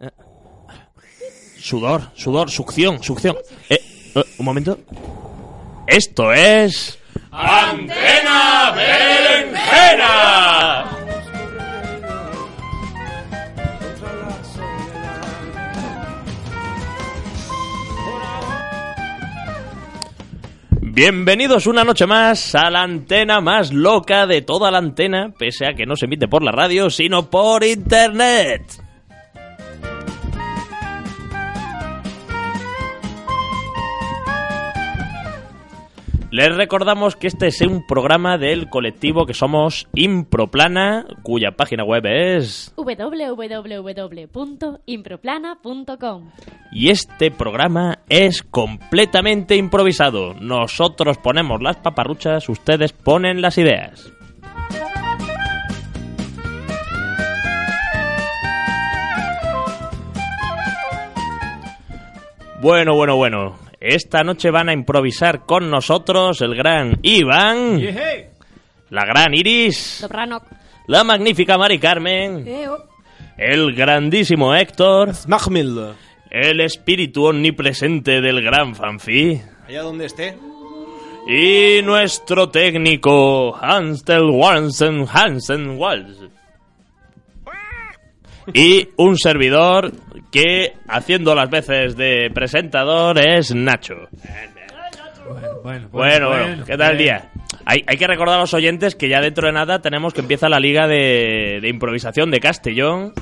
Eh. Sudor, sudor, succión, succión. Eh, eh, un momento. Esto es. ¡Antena Berenjena! Bienvenidos una noche más a la antena más loca de toda la antena, pese a que no se emite por la radio, sino por internet. Les recordamos que este es un programa del colectivo que somos Improplana, cuya página web es... www.improplana.com Y este programa es completamente improvisado. Nosotros ponemos las paparruchas, ustedes ponen las ideas. Bueno, bueno, bueno. Esta noche van a improvisar con nosotros el gran Iván, la gran Iris, Dobranok. la magnífica Mari Carmen, el grandísimo Héctor, Smachmil. el espíritu omnipresente del gran Fanfi Allá donde esté. y nuestro técnico Hansel Wansen Hansen Walsh. Y un servidor que, haciendo las veces de presentador, es Nacho. Bueno, Bueno, bueno, ¿qué tal el día? Hay, hay que recordar a los oyentes que ya dentro de nada tenemos que empieza la liga de, de improvisación de Castellón.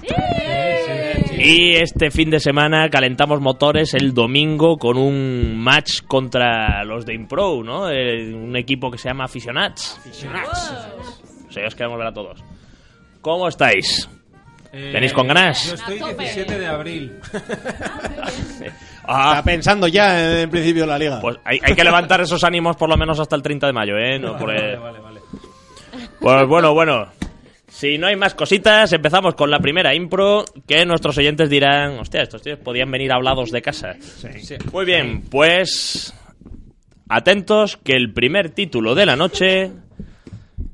Y este fin de semana calentamos motores el domingo con un match contra los de Impro, ¿no? Eh, un equipo que se llama Aficionats. O sea, os queremos ver a todos. ¿Cómo estáis? ¿Tenéis con ganas? Yo estoy 17 de abril. Ah, Está pensando ya en principio la liga. pues hay, hay que levantar esos ánimos por lo menos hasta el 30 de mayo, ¿eh? No, por el- Vale, vale, vale. Pues bueno, bueno. Si no hay más cositas, empezamos con la primera impro, que nuestros oyentes dirán, hostia, estos tíos podían venir hablados de casa. Muy bien, pues atentos que el primer título de la noche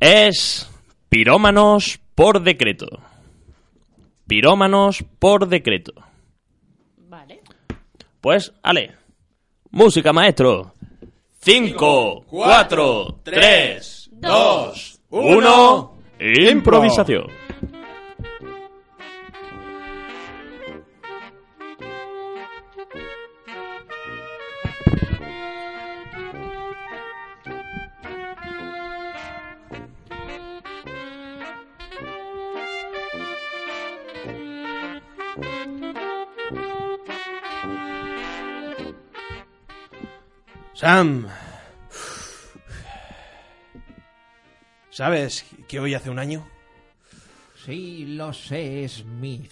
es Pirómanos por decreto. Pirómanos por decreto. Vale. Pues, ale. Música, maestro. 5, 4, 3, 2, 1. Improvisación. Sam. ¿Sabes que hoy hace un año? Sí, lo sé, Smith.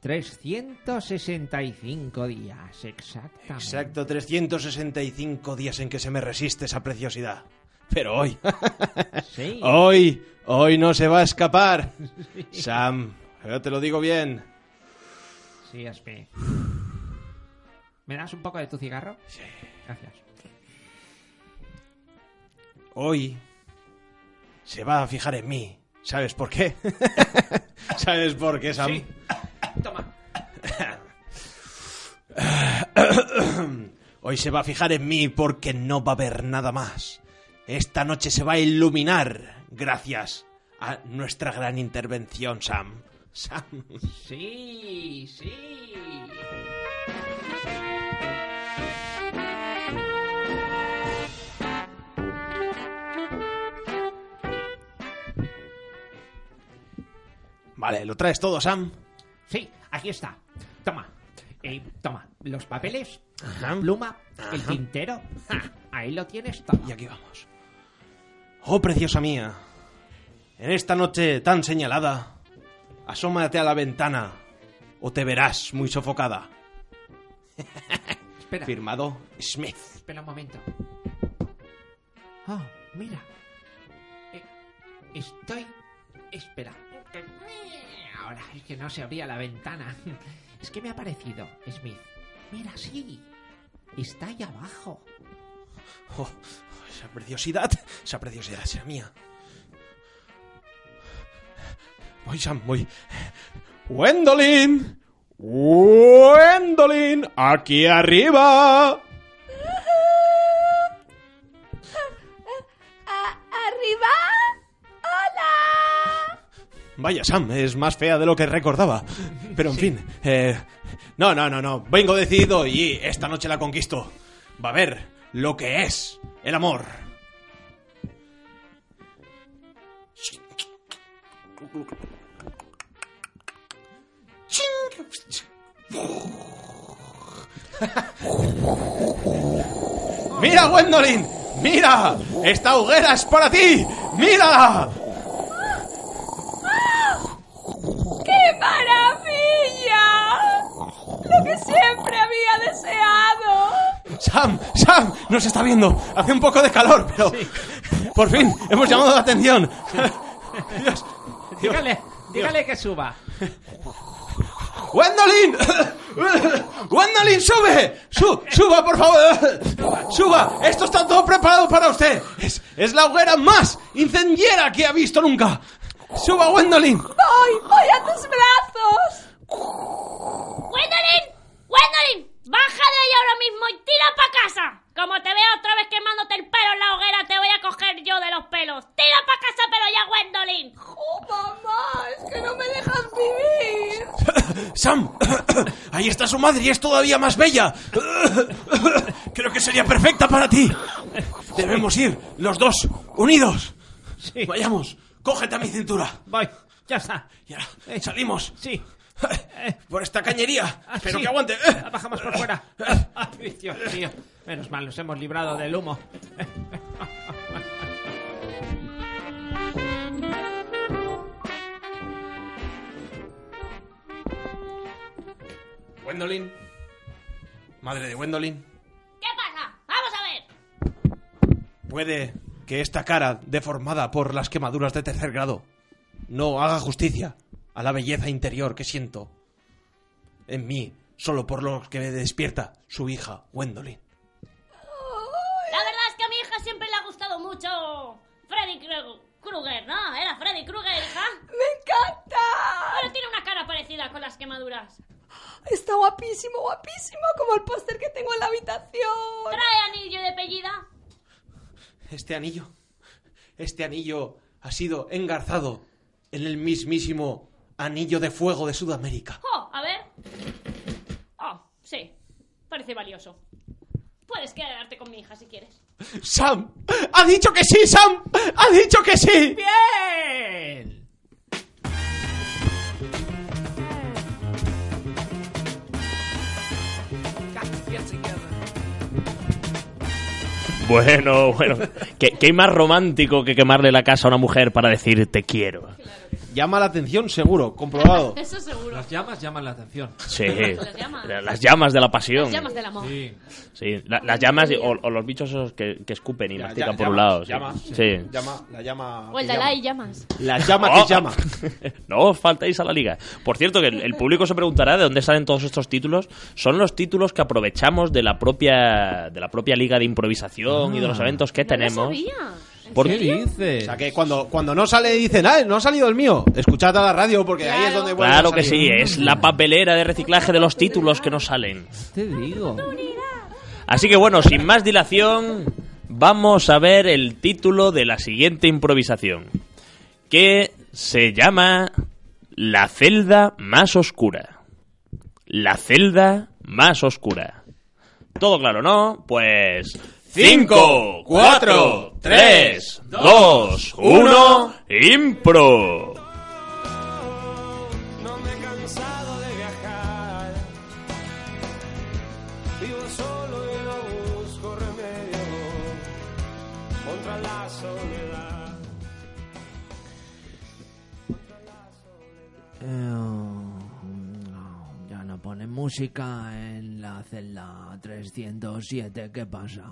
365 días, exactamente. Exacto, 365 días en que se me resiste esa preciosidad. Pero hoy, Sí. hoy, hoy no se va a escapar. Sam, yo te lo digo bien. Sí, Smith. ¿Me das un poco de tu cigarro? Sí. Gracias. Hoy se va a fijar en mí. ¿Sabes por qué? ¿Sabes por qué, Sam? Toma. Hoy se va a fijar en mí porque no va a haber nada más. Esta noche se va a iluminar gracias a nuestra gran intervención, Sam. Sam. Sí, sí. Vale, ¿lo traes todo, Sam? Sí, aquí está. Toma. Eh, toma, los papeles, Ajá. la pluma, el tintero. Ja, ahí lo tienes todo. Y aquí vamos. Oh, preciosa mía. En esta noche tan señalada, asómate a la ventana o te verás muy sofocada. Espera, Firmado Smith. espera un momento. Oh, mira. Eh, estoy... Espera. Ahora es que no se abría la ventana. Es que me ha parecido, Smith. Mira, sí. Está ahí abajo. Oh, esa preciosidad, esa preciosidad será mía. Voy, Sam, voy. ¡Wendolin! ¡Wendolin! ¡Aquí! ¡Arriba! Vaya, Sam, es más fea de lo que recordaba. Pero en fin, eh, no, no, no, no. Vengo decidido y esta noche la conquisto. Va a ver lo que es el amor. ¡Mira, Gwendolyn! ¡Mira! ¡Esta hoguera es para ti! ¡Mírala! ¡Qué maravilla! Lo que siempre había deseado. Sam, Sam, nos está viendo. Hace un poco de calor, pero por fin hemos llamado la atención. Dios, Dios. Dígale, dígale que suba. ¡Gwendolyn! ¡Gwendolyn, sube! Su- ¡Suba, por favor! ¡Suba! Esto está todo preparado para usted. Es, es la hoguera más incendiera que ha visto nunca. ¡Suba, Gwendolyn! ¡Voy! ¡Voy a tus brazos! ¡Gwendolyn! ¡Gwendolyn! ¡Baja de ahí ahora mismo y tira para casa! Como te vea otra vez quemándote el pelo en la hoguera, te voy a coger yo de los pelos. ¡Tira para casa, pero ya, Gwendolyn! ¡Oh, mamá! ¡Es que no me dejas vivir! ¡Sam! Ahí está su madre y es todavía más bella. Creo que sería perfecta para ti. Debemos ir los dos unidos. Sí. Vayamos, cógete a mi cintura. Voy, ya está. Y ahora salimos Sí. por esta cañería. Ah, Espero sí. que aguante. La bajamos por fuera. Ay, Dios mío. Menos mal, nos hemos librado del humo. Gwendolyn. Madre de Gwendolyn. ¿Qué pasa? ¡Vamos a ver! Puede que esta cara deformada por las quemaduras de tercer grado no haga justicia a la belleza interior que siento en mí solo por lo que me despierta su hija Gwendolyn. La verdad es que a mi hija siempre le ha gustado mucho Freddy Kru- Krueger, ¿no? Era Freddy Krueger, hija. ¡Me encanta! Pero tiene una cara parecida con las quemaduras. Está guapísimo, guapísimo, como el póster que tengo en la habitación. Trae anillo de pellida. Este anillo, este anillo ha sido engarzado en el mismísimo anillo de fuego de Sudamérica. Oh, a ver. Oh, sí. Parece valioso. Puedes quedarte con mi hija si quieres. ¡Sam! ¡Ha dicho que sí, Sam! ¡Ha dicho que sí! ¡Bien! Bueno, bueno. ¿Qué, qué hay más romántico que quemarle la casa a una mujer para decir te quiero? Llama la atención, seguro, comprobado. Eso seguro. Las llamas llaman la atención. Sí. Las llamas. Las llamas de la pasión. Las llamas del amor. Sí. Sí, la- las llamas y- o, o los bichos esos que, que escupen y Ya, mastican ya, por un lado. sí. llama, Sí. Llama, la llama. O el llama. Dalai llamas. La llama Oh, que llama. no os faltéis a la liga. Por cierto, que el, el público se preguntará de dónde salen todos estos títulos. Son los títulos que aprovechamos de la propia de la propia liga de improvisación y de los eventos que No lo tenemos. sabía. Por- ¿Qué dices? O sea que cuando, cuando no sale dicen, ah, no ha salido el mío. Escuchad a la radio porque ahí es donde vuelve a Claro que sí, es la papelera de reciclaje de los títulos que nos salen. Te digo. Así que bueno, sin más dilación, vamos a ver el título de la siguiente improvisación, que se llama La celda más oscura. La celda más oscura. Todo claro, ¿no? Pues... 5, 4, 3, 2, 1, impro. No me he cansado de viajar. Vivo solo y no busco remedio contra la soledad. ponen música en la celda 307. ¿Qué pasa?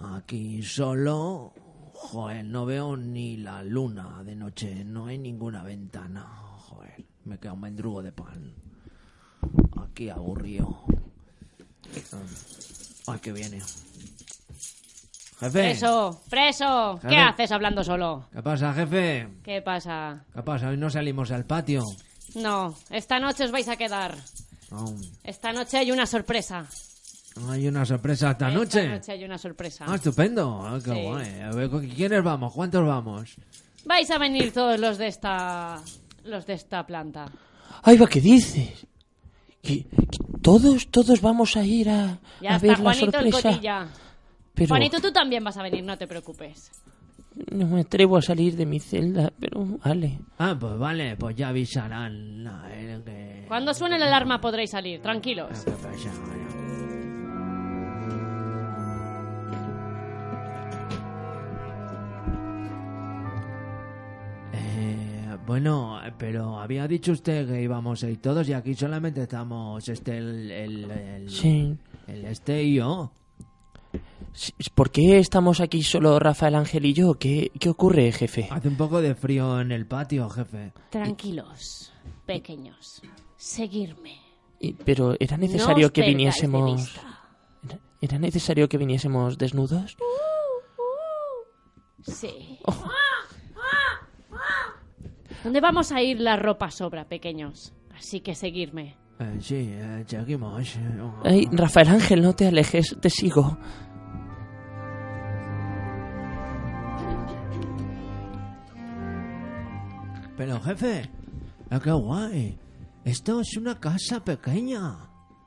Aquí solo... Joder, no veo ni la luna de noche. No hay ninguna ventana. Joder, me queda un mendrugo de pan. Aquí aburrido. Ay, que viene. Jefe. Preso, preso. ¿Qué haces hablando solo? ¿Qué pasa, jefe? ¿Qué pasa? ¿Qué pasa? Hoy no salimos al patio. No, esta noche os vais a quedar. Esta noche hay una sorpresa. Hay una sorpresa esta noche. Esta noche hay una sorpresa. Ah, estupendo. Ah, qué Sí. guay. A ver, ¿con ¿quiénes vamos? ¿Cuántos vamos? Vais a venir todos los de esta... Los de esta planta. Ay, va, ¿qué dices? Que, que todos, todos vamos a ir a, Ya a está, ver la Juanito el sorpresa. cotilla. Pero Juanito, tú también vas a venir, no te preocupes. no me atrevo a salir de mi celda, pero vale. Ah, pues vale, pues ya avisarán. a ver que... Cuando suene la alarma podréis salir, tranquilos. ¿Qué bueno, pero había dicho usted que íbamos a ir todos y aquí solamente estamos este el, el, el- Sí. el este y yo. ¿Por qué estamos aquí solo Rafael Ángel y yo? ¿Qué, qué ocurre, jefe? Hace un poco de frío en el patio, jefe. Tranquilos, pequeños. Seguirme. Y- pero era necesario que viniésemos. ¿Era- ¿Era necesario que viniésemos desnudos? Sí. ¿Dónde vamos a ir la ropa sobra, pequeños? Así que seguirme. Eh, sí, eh, seguimos. Ay, Rafael Ángel, no te alejes, te sigo. Pero jefe, ah, qué guay. Esto es una casa pequeña.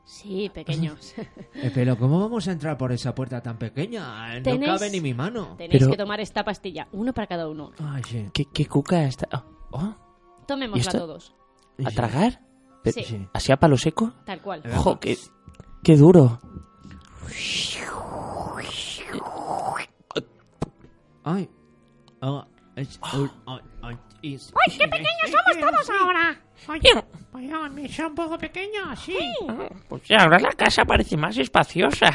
Sí, pequeños. Eh, pero ¿cómo vamos a entrar por esa puerta tan pequeña? No Tenéis- cabe ni mi mano. Tenéis Pero- que tomar esta pastilla, uno para cada uno. Ay, sí. ¿Qué, qué cuca está? Oh, ¿Y Tomémosla esto? todos. ¿A tragar? Sí. Sí. ¿Así a palo seco? Tal cual. ¡Jo, qué, qué duro! Ay. Ah, es- ay, ay, ay, es- ¡Ay, qué pequeños somos todos ahora! Bien, Oigan, me son un poco pequeño, sí. Pues ya, ahora la casa parece más espaciosa.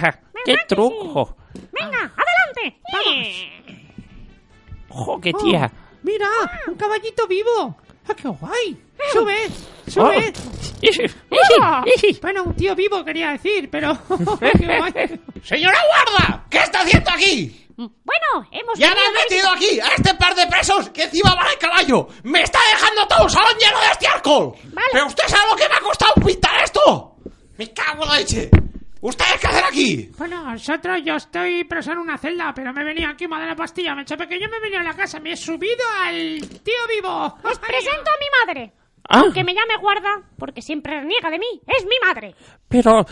¡Qué truco! ¡Venga, adelante! ¡Jo, qué tía! Mira, un caballito vivo. Ah, qué guay. Sube, Oh. Bueno, un tío vivo quería decir, pero... ¡Señora guarda! ¿Qué está haciendo aquí? Bueno, hemos ¡Ya me venido han metido aquí a este par de presos que encima van al caballo! ¡Me está dejando todo un salón lleno de estiércol! Vale. ¿Pero usted sabe lo que me ha costado pintar esto? ¡Me cago en la leche! ¿Ustedes qué hacen aquí? Bueno, nosotros, yo estoy preso en una celda, pero me venía aquí, madre la pastilla, me hecho pequeño, me he venido a la casa, me he subido al tío vivo. Os presento a mi madre. Ah, Que me llame guarda, porque siempre reniega de mí. Es mi madre. pero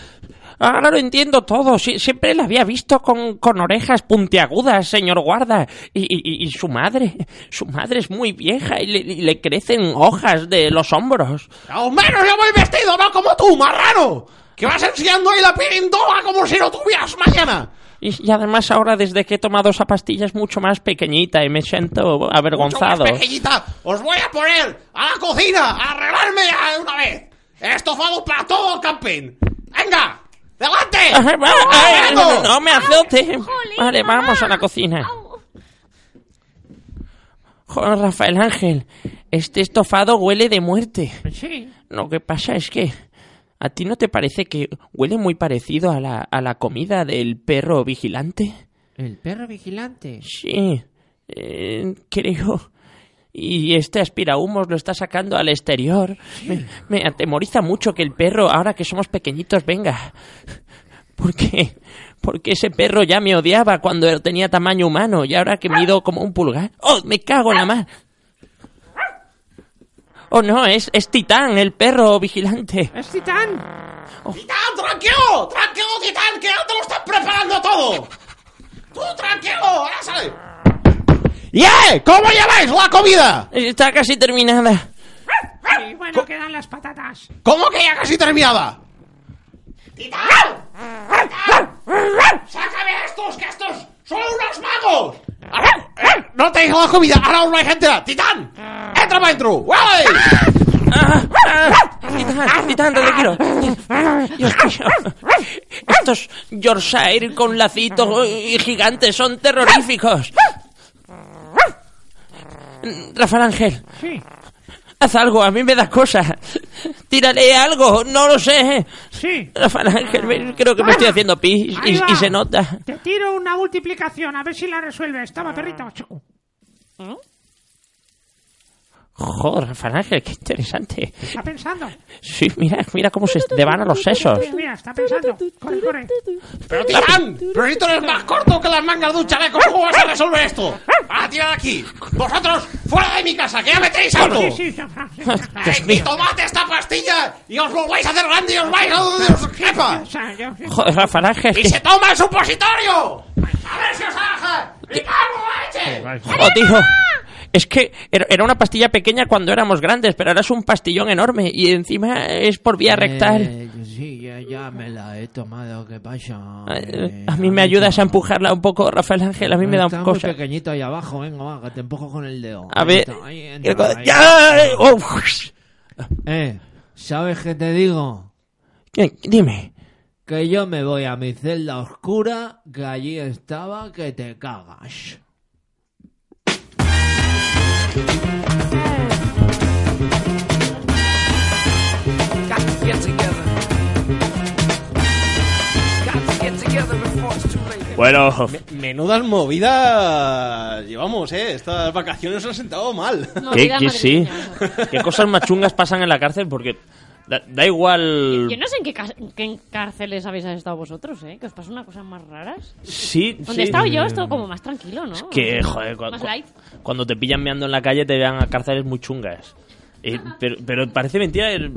ahora lo entiendo todo. Sie- siempre la había visto con, con orejas puntiagudas, señor guarda. Y, y- y su madre, su madre es muy vieja y le, y le crecen hojas de los hombros. ¡Al menos yo voy vestido, no como tú, marrano! ¡Que vas enseñando ahí la pirindola como si no tuvieras mañana! Y, y además ahora desde que he tomado esa pastilla es mucho más pequeñita y me siento avergonzado. Mucho más pequeñita. ¡Os voy a poner a la cocina a arreglarme ya de una vez! ¡Estofado para todo el camping! ¡Venga! ¡Delante! Va, ay, no, no me azote. Vale, vamos a la cocina. Joder, Rafael Ángel, este estofado huele de muerte. Sí. Lo que pasa es que a ti no te parece que huele muy parecido a la, a la comida del perro vigilante. El perro vigilante. Sí, eh, creo. Y este aspirahumos lo está sacando al exterior. Me, me atemoriza mucho que el perro, ahora que somos pequeñitos, venga. ¿Por qué? Porque ese perro ya me odiaba cuando tenía tamaño humano y ahora que mido como un pulgar. ¡Oh, me cago en la mar! Oh, no, es, es Titán, el perro vigilante. ¡Es titán! ¡Titán, tranquilo! ¡Tranquilo, Titán, que ya te lo están preparando todo! ¡Tú, tranquilo! ¡Ahora sale! ¡Yeah! ¿Cómo lleváis la comida? Está casi terminada. Y bueno, quedan las patatas. ¿Cómo que ya casi terminada? ¡Titán! ¡Titán! ¡Sácame a estos, que estos son unos magos! ¡No te digo la comida! ¡Ahora os vais a enterar! ¡Titán! ¡Entra para adentro! Ah, ah, ni tanto te quiero. Dios mío. Estos Yorkshire con lacitos y gigantes son terroríficos. Rafael Ángel, Sí, haz algo, a mí me da cosa. Tírale algo, no lo sé. sí. Rafael Ángel, me- creo que me estoy haciendo pis y, se nota. Te tiro una multiplicación, a ver si la resuelves. Toma, perrito. Chico. Joder, Rafael Ángel, qué interesante. Está pensando. Sí, mira, mira cómo se devanan los sesos. Mira, mira, está pensando. Corre, corre. ¡Pero Titán! ¡Pero tú eres más corto que las mangas de un chaleco! ¿Cómo vas a resolver esto? ¡Ah, tira de aquí! ¡Vosotros, fuera de mi casa, que ya me tenéis harto! Sí, sí. Dios ¡Y tomad esta pastilla! ¡Y os lo vais a hacer grande y os vais a donde os quepa! Joder, Rafael Ángel, ¡Y se toma el supositorio! ¡A ver si os baja! ¡Y la leche! Joder, tío. Es que era una pastilla pequeña cuando éramos grandes, pero ahora es un pastillón enorme y encima es por vía rectal. Eh, sí, ya, ya me la he tomado, ¿qué pasa? Eh, A mí me ayudas a empujarla un poco, Rafael Ángel, a mí me da un muy cosa. pequeñito ahí abajo, venga, va, que te empujo con el dedo. A Ahí ver. está, ahí entra, ahí. ¡Ya! Oh, Eh, ¿sabes qué te digo? ¿qué? Dime. Que yo me voy a mi celda oscura, que allí estaba que te cagas. Bueno, Menudas movidas llevamos, ¿eh? Estas vacaciones han sentado mal. ¿qué, qué sí? ¿Qué cosas más chungas pasan en la cárcel? Porque da, da igual... Yo no sé en qué, qué cárceles habéis estado vosotros, ¿eh? Que os pasa unas cosas más raras. Sí, Donde sí. he estado yo, esto como más tranquilo, ¿no? Que, joder, cu- Más cu- light. cuando te pillan meando en la calle te llevan a cárceles muy chungas. Eh, pero, pero parece mentira. el-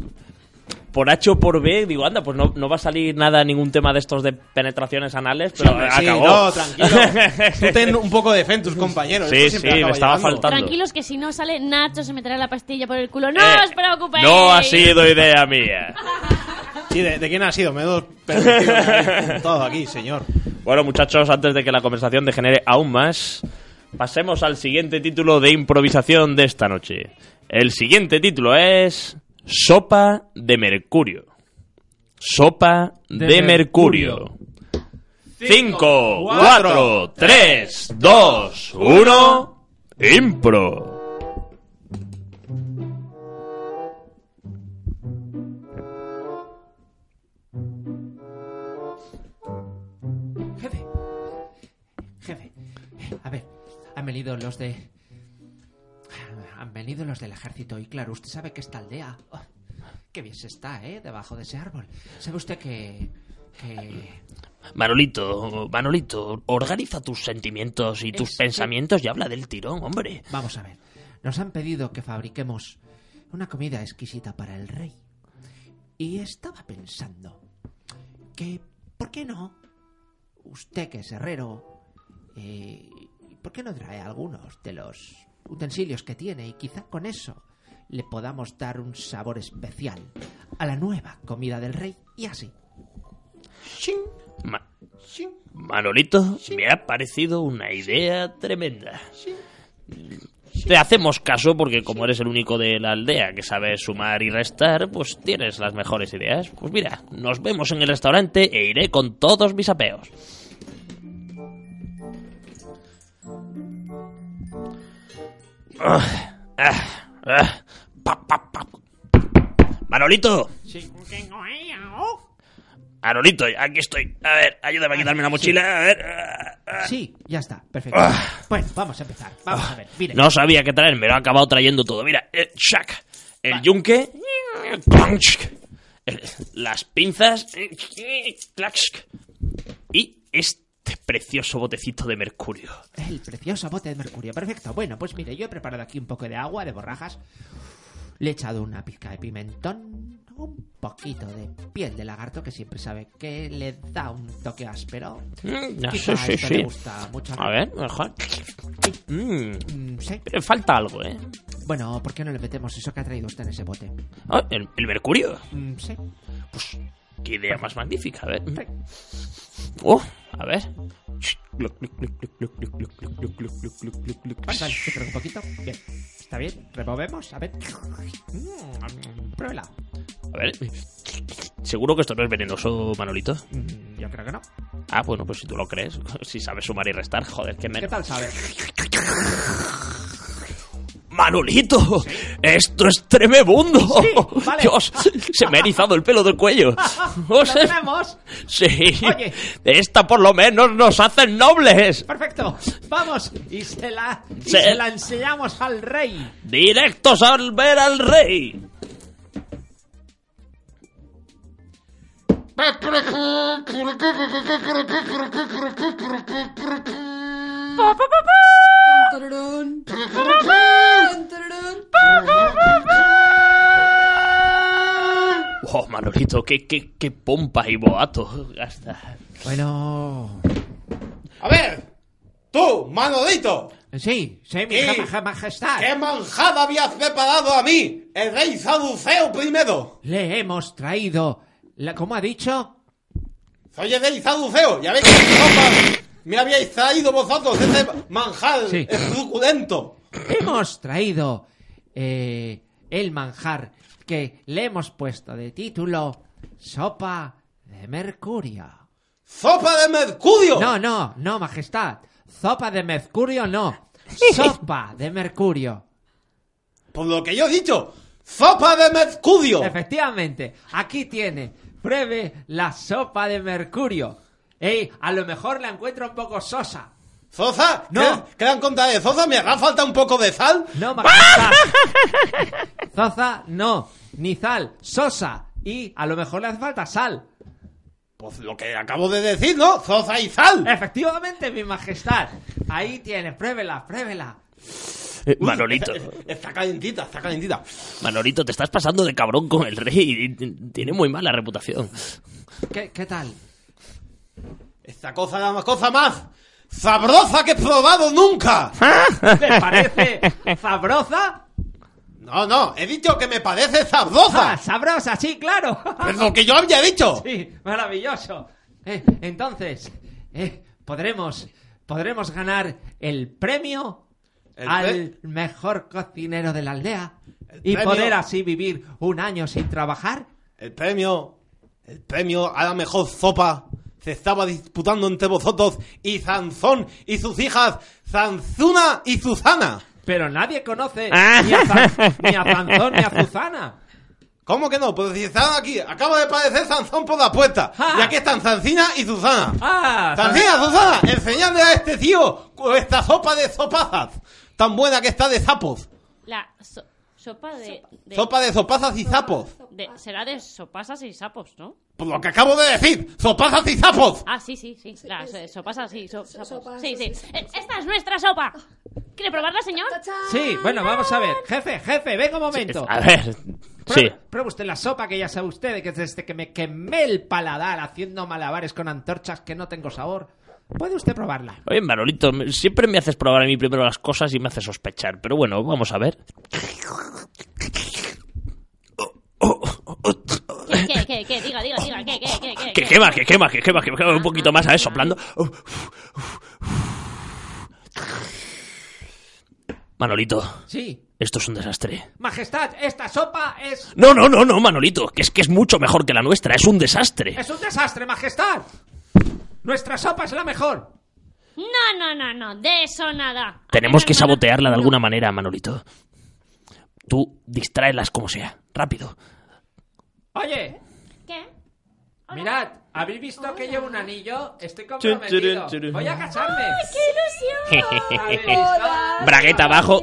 por H o por B, digo, anda, pues no, no va a salir nada, ningún tema de estos de penetraciones anales, pero Sí, acabó. no, tranquilo. Tú ten un poco de fe en tus compañeros. Sí, sí, me estaba llegando. faltando. Tranquilos que si no sale Nacho se meterá la pastilla por el culo. No Eh, os preocupéis. No ha sido idea mía. Sí, ¿de, de quién ha sido? Me doy permitido todo aquí, señor. Bueno, muchachos, antes de que la conversación degenere aún más, pasemos al siguiente título de improvisación de esta noche. El siguiente título es Sopa de Mercurio. Sopa de, De Mercurio. 5, 4, 3, 2, 1. Impro. Jefe. Jefe. A ver, han venido los de... Han venido los del ejército y claro, usted sabe que esta aldea... oh, qué bien se está, ¿eh? Debajo de ese árbol. ¿Sabe usted que... que... Manolito, Manolito, organiza tus sentimientos y tus Es- pensamientos y habla del tirón, hombre. Vamos a ver. Nos han pedido que fabriquemos una comida exquisita para el rey. Y estaba pensando que, ¿por qué no? Usted que es herrero, eh, ¿por qué no trae algunos de los utensilios que tiene y quizá con eso le podamos dar un sabor especial a la nueva comida del rey y así? Ma- Manolito, me ha parecido una idea tremenda. Te hacemos caso porque como eres el único de la aldea que sabe sumar y restar, pues tienes las mejores ideas. Pues mira, nos vemos en el restaurante e iré con todos mis apeos. Ah, ah, ah. Manolito, Manolito, aquí estoy. A ver, ayúdame a quitarme la mochila. A ver. ah, ah. Sí, ya está, perfecto. Bueno, vamos a empezar. Vamos a ver, mire. No sabía qué traer, me lo he acabado trayendo todo. Mira, el shack, el yunque, las pinzas y este precioso botecito de mercurio. El precioso bote de mercurio. Perfecto. Bueno, pues mire, yo he preparado aquí un poco de agua, de borrajas. Le he echado una pizca de pimentón, un poquito de piel de lagarto, que siempre sabe que le da un toque áspero. Mm, no, Quizá sí, sí, esto sí. le gusta mucho. A ver, mejor. Mm, Mm, sí. pero falta algo, ¿eh? Bueno, ¿por qué no le metemos eso que ha traído usted en ese bote? Ah, ¿el, el mercurio. Mm, sí. Pues, qué idea más magnífica. A ver. Oh, a ver. Pasa, siempre un poquito. Bien. ¿Está bien? Removemos. A ver. Mm, pruébela. A ver. ¿Seguro que esto no es venenoso, Manolito? Mm, Yo creo que no. Ah, bueno, pues si tú lo crees. Si sabes sumar y restar, joder, qué ¿Qué menos. tal sabes? ¡Manolito! ¡Esto es tremebundo! vale. Dios, se me ha erizado el pelo del cuello. ¡Lo tenemos! sí. Oye. Esta por lo menos nos hacen nobles. Perfecto. Vamos. Y se la, y Se- se la enseñamos al rey. Directos al ver al rey. Oh, Manolito, qué, qué, qué pompa y boato. Hasta... Bueno. A ver, tú, Manolito, Sí, sí, mi majestad. ¿qué manjada habías preparado a mí, el rey Saduceo primero? Le hemos traído. La, ¿Cómo ha dicho? Soy el rey Saduceo, ya veis que sopa me habíais traído vosotros ese manjar Sí. suculento. Hemos traído eh, el manjar que le hemos puesto de título Sopa de Mercurio. ¡Sopa de mercurio! No, no, no, majestad. Sopa de Mercurio no. Sopa de Mercurio. Por lo que yo he dicho, ¡sopa de mercurio! Efectivamente, aquí tiene. Pruebe la sopa de Mercurio. Ey, a lo mejor la encuentro un poco sosa. ¿Sosa? No. ¿Qué, ¿Qué le han contado de Sosa? ¿Me hará falta un poco de sal? No, majestad. Zoza, no. Ni sal. Sosa. Y a lo mejor le hace falta sal. Pues lo que acabo de decir, ¿no? Sosa y sal. Efectivamente, mi majestad. Ahí tiene, pruébela, pruébela. Eh, Manolito, Está calentita, está calentita. Manolito, te estás pasando de cabrón con el rey. Tiene muy mala reputación. ¿Qué, qué tal? Esta cosa es la cosa más sabrosa que he probado nunca. ¿Te parece sabrosa? No, no, he dicho que me parece Ah, sabrosa. sabrosa, sí, claro. Es lo que yo había dicho. Sí, maravilloso. Eh, entonces, eh, podremos, podremos ganar el premio El al mejor cocinero de la aldea y premio- poder así vivir un año sin trabajar. El premio, el premio a la mejor sopa se estaba disputando entre vosotros y Sansón y sus hijas Zanzuna y Susana. Pero nadie conoce Ah. ni a, Zan- ni a Zanzón ni a Susana. ¿Cómo que no? Pues si están aquí, acaba de aparecer Sansón por la puerta. Ah. Y aquí están Zancina y Susana. ¡Ah! Susana, enseñadle a este tío esta sopa de sopazas. Tan buena que está de sapos. La so- sopa de, de- Sopa de sopazas y sapos. De- Será de sopasas y sapos, ¿no? Por lo que acabo de decir, sopazas y sapos. Ah, sí, sí, sí. Las eh, sopasas, sí. so- sapos. sopas, sí, sí. sí, Eh, Esta es nuestra sopa. ¿Quiere probarla, señor? ¡Tachán! Sí, bueno, vamos a ver. Jefe, jefe, venga un momento. A ver, sí. Pruebe, pruebe usted la sopa que ya sabe usted que es desde que me quemé el paladar haciendo malabares con antorchas que no tengo sabor. ¿Puede usted probarla? Oye, Manolito, me- siempre me haces probar a mí primero las cosas y me haces sospechar. Pero bueno, vamos a ver. ¿Qué, qué, qué? Diga, diga, diga. ¿Qué, qué, qué? Que quema, que quema, que quema, que quema un poquito más, a ver, soplando. Manolito, Sí. esto es un desastre. Majestad, esta sopa es... No, no, no, no, Manolito, que es que es mucho mejor que la nuestra, es un desastre. Es un desastre, Majestad. Nuestra sopa es la mejor. No, no, no, no. De eso nada. Tenemos que sabotearla de alguna manera, Manolito. Tú distráelas como sea, rápido. Oye, ¿Qué? Hola. mirad, ¿habéis visto que llevo un anillo? Estoy comprometido. Voy a casarme. ¡Qué ilusión! Bragueta abajo.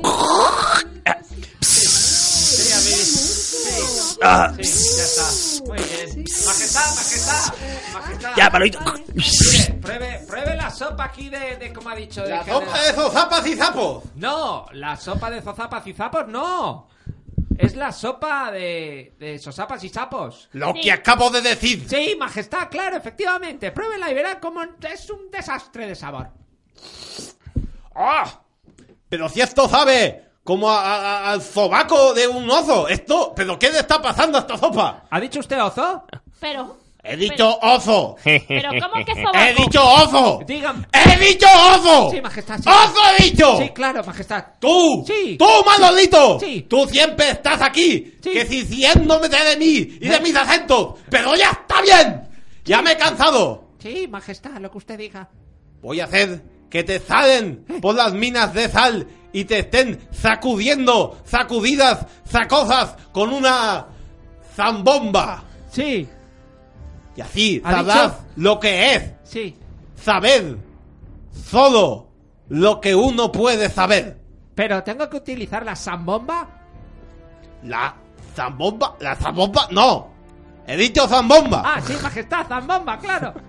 Sí, habéis- sí. Ah, Sí, ya está. Muy bien. Majestad, majestad, majestad. Ya, Manolito. Mire, pruebe, pruebe la sopa aquí de, de como ha dicho. de La que- sopa de sopapas y sapos. No, la sopa de zozapas y zapos no. Es la sopa de, de sosapas y sapos. Lo Sí. que acabo de decir. Sí, majestad, claro, efectivamente. Pruébela y verá cómo es un desastre de sabor. ¡Ah! Pero si esto sabe como a- a- a- al sobaco de un oso. Esto, ¿pero qué le está pasando a esta sopa? ¿Ha dicho usted ozo? Pero, He dicho oso. Pero ¿cómo que sobaco? He dicho oso. Dígame. He dicho oso. Sí, majestad. Sí. ¡Oso he dicho! Sí, claro, majestad. ¡Tú! Sí. ¡Tú, Manolito! Sí. ¡Tú siempre estás aquí! Sí. Que si diciéndome de mí y de mis acentos! ¡Pero ya está bien! ¡Ya me he cansado! Sí, majestad, lo que usted diga. Voy a hacer que te salen por las minas de sal y te estén sacudiendo, sacudidas, sacosas con una zambomba. Sí, Y así ¿Ha sabrás dicho? lo que es sí. saber solo lo que uno puede saber. Pero tengo que utilizar la zambomba. La zambomba, la zambomba, no. He dicho zambomba. Ah, sí, majestad, zambomba, claro.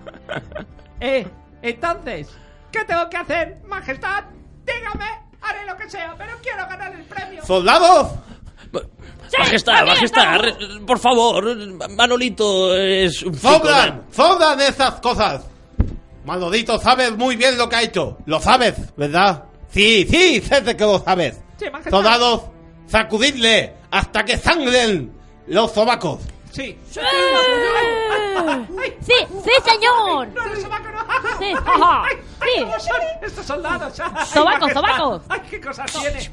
Eh, entonces, ¿qué tengo que hacer, majestad? Dígame, haré lo que sea, pero quiero ganar el premio. ¿Soldados? Majestad, majestad, estamos. por favor, Manolito es un. ¡Sobran esas cosas! Manolito, sabes muy bien lo que ha hecho. Lo sabes, ¿verdad? Sí, sí, sé de que lo sabes. Sí, majestad. Soldados, sacudidle hasta que sangren los sobacos. Sí. Sí, sí, señor. No, sobaco. Sí, ajá, Ay, ay, sí. ¿cómo son estos soldados? Majestad. sobacos. Ay, qué cosas tiene.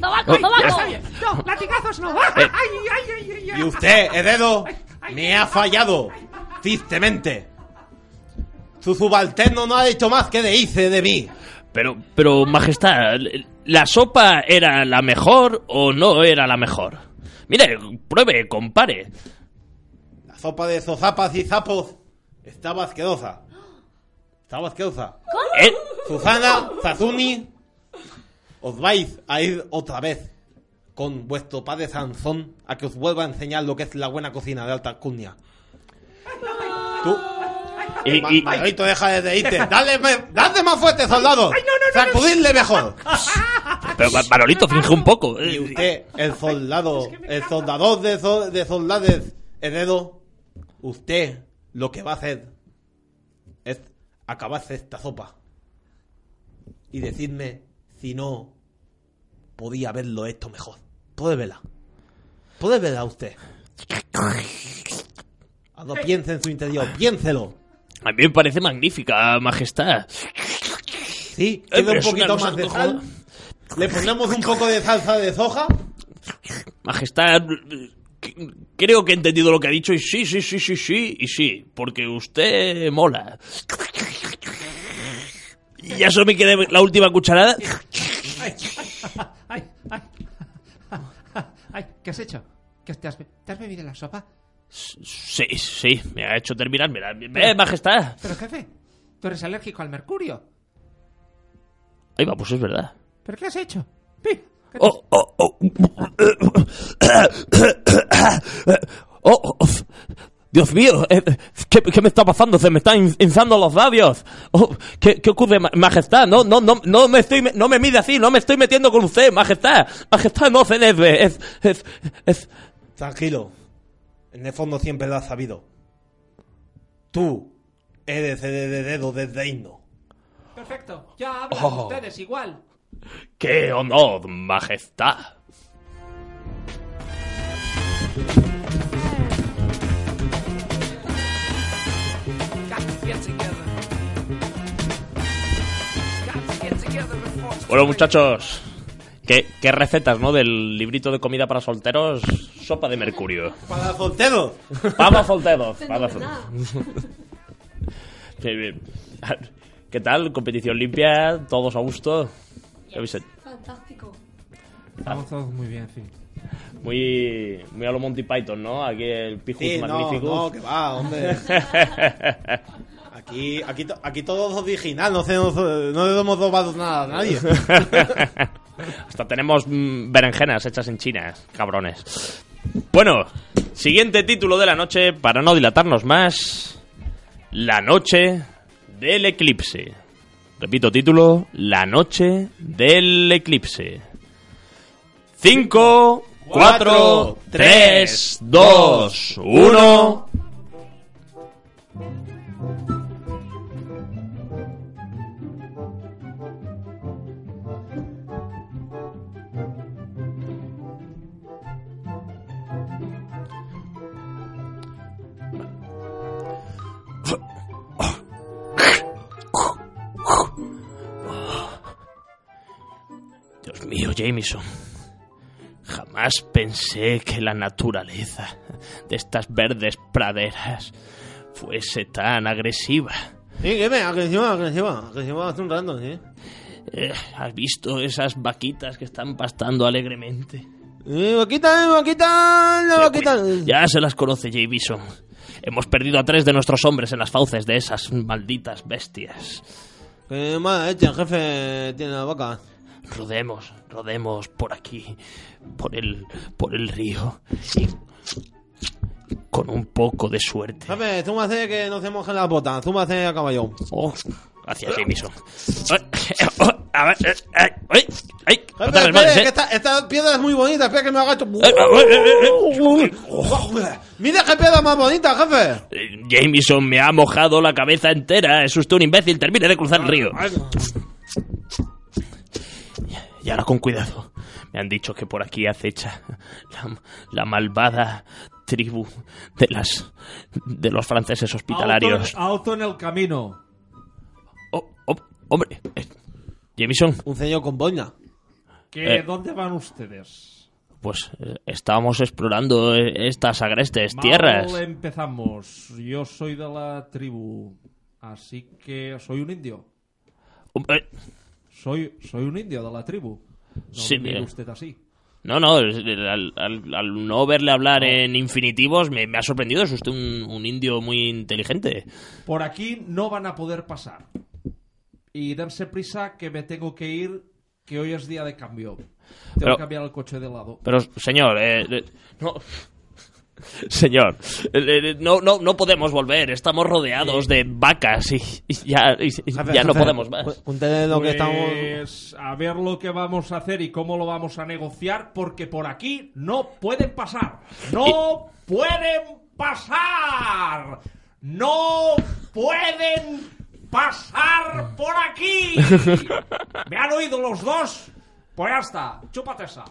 Sobaco, sobaco. No, latigazos no. Ay, ay, ay, ay, ay. Y usted, heredo, me ha fallado. Tristemente. Su subalterno no ha hecho más que de irse de mí. Pero, pero, majestad, ¿la sopa era la mejor o no era la mejor? Mire, pruebe, compare. Sopa de zozapas y zapos estaba asquerosa. Estaba asquerosa. ¿Eh? Susana, Sazuni, os vais a ir otra vez con vuestro padre Sansón a que os vuelva a enseñar lo que es la buena cocina de alta alcurnia. Tú, Y, Ma- y- Manolito, deja de reírte. Dale, dale más fuerte, soldados. Sacudidle mejor. pero Ma- Manolito, finge un poco. Y Eh, usted, el soldado, el soldador de, so- de soldades, heredo, usted lo que va a hacer es acabarse esta sopa. Y decirme si no podía haberlo hecho mejor. Puede verla. Puede verla usted. Ahora piense en su interior, piénselo. A mí me parece magnífica, majestad. Sí, Eh, pero un poquito más de sal. Le ponemos un poco de salsa de soja. Majestad, creo que he entendido lo que ha dicho y sí, sí, sí, sí, sí, y sí, porque usted mola. Y ya solo me queda la última cucharada. Ay, ay, ay. Ay, ¿qué has hecho? ¿Qué te has, ¿Te has bebido la sopa? Sí, sí, me ha hecho terminármela. Eh, majestad. Pero jefe, tú eres alérgico al mercurio. Ahí va, pues es verdad. ¿Pero qué has hecho? Pi, ¿qué te has- Oh, oh, oh. Oh, oh. Dios mío, eh, ¿qué, qué me está pasando? Se me están hin- hinchando los labios. Oh, ¿qué, qué ocurre, ma- majestad? No, no, no, no me estoy, no me mide así, no me estoy metiendo con usted, majestad. Majestad, no se debe. Es, es, es. Tranquilo. En el fondo siempre lo has sabido. Tú eres el heredero del reino. Perfecto, ya hablan Oh. ustedes igual. ¡Qué honor, majestad! Bueno, muchachos, ¿qué, qué recetas, no? Del librito de comida para solteros, sopa de mercurio. Para solteros. Para solteros. para sol- Fenomenal. Bien, bien. ¿Qué tal? Competición limpia, todos a gusto. ¿Qué habéis hecho? Fantástico. Estamos todos muy bien, sí. Muy, muy a lo Monty Python, ¿no? Aquí el Pijus Sí, no, Magnificus. no, que va, hombre. Aquí, aquí, aquí todo es original, no, se no le hemos robado nada a nadie. Hasta tenemos mm, berenjenas hechas en China, cabrones. Bueno, siguiente título de la noche, para no dilatarnos más. La noche del eclipse. Repito título, La noche del eclipse. 5, 4, 3, 2, 1. Dios mío, Jameson jamás pensé que la naturaleza de estas verdes praderas fuese tan agresiva. Sí, que me, agresiva, agresiva, agresiva hace un rato, sí. Eh, ¿Has visto esas vaquitas que están pastando alegremente? Eh, vaquita, vaquita, la vaquita. Ya se las conoce Jameson. Hemos perdido a tres de nuestros hombres en las fauces de esas malditas bestias. Que mala el jefe tiene la vaca. Rodemos, rodemos por aquí, por el, por el río. Y con un poco de suerte. Jefe, tú me haces que no se mojen las botas, tú me haces a caballo. Oh, gracias, Jameson. Oh, A ver, eh, eh, ay, ay, no te que eh. esta, esta piedra es muy bonita, espera que me. Eh, eh, eh, eh, eh. Mira qué piedra más bonita, jefe. Eh, Jameson me ha mojado la cabeza entera. Es usted un imbécil. Termine de cruzar el río. Y ahora con cuidado. Me han dicho que por aquí acecha la, la malvada tribu de las de los franceses hospitalarios. Auto, en el camino. Oh, oh, hombre, eh, Jameson, Un señor con boina. ¿Qué, Eh. ¿Dónde van ustedes? pues eh, estábamos explorando eh, estas agrestes tierras. Mal empezamos. Yo soy de la tribu. Así que soy un indio. Hombre, Soy, soy un indio de la tribu. No Sí, me mire eh. usted así. No, no, al, al- al no verle hablar en infinitivos me, me ha sorprendido. Es usted un, un indio muy inteligente. Por aquí no van a poder pasar. Y dense prisa que me tengo que ir, que hoy es día de cambio. Tengo Pero- que cambiar el coche de lado. Pero, señor, eh, eh, no. Señor, no, no, no podemos volver. Estamos rodeados de vacas y, y ya, y- y Jefe, ya no podemos más. Cuéntele lo que estamos. Pues a ver lo que vamos a hacer y cómo lo vamos a negociar, porque por aquí no pueden pasar. ¡No pueden pasar! ¡No pueden pasar por aquí! ¿Me han oído los dos? Pues ya está, chúpate esa.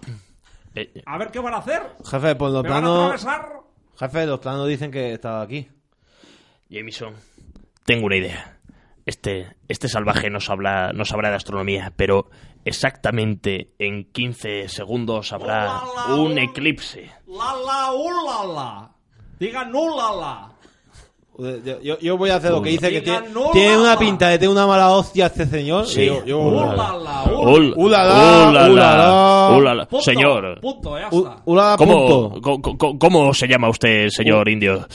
Eh, A ver qué van a hacer. Jefe, por los ¿Me van a planos. atravesar? Jefe, los planos dicen que estaba aquí. Jameson, tengo una idea. Este, este salvaje nos, habla, nos habla de astronomía, pero exactamente en 15 segundos habrá un eclipse. La la ulala. Digan ulala. Yo, yo- yo voy a hacer lo que dice que tiene, tiene una pinta de tener una mala hostia este señor. Sí. Yo- yo- Ulala. Ul- Ulala, ulala, ulala. ulala. Punto, Señor, Punto, ya está. ulala, ¿cómo, punto. co- co- cómo se llama usted, señor indio?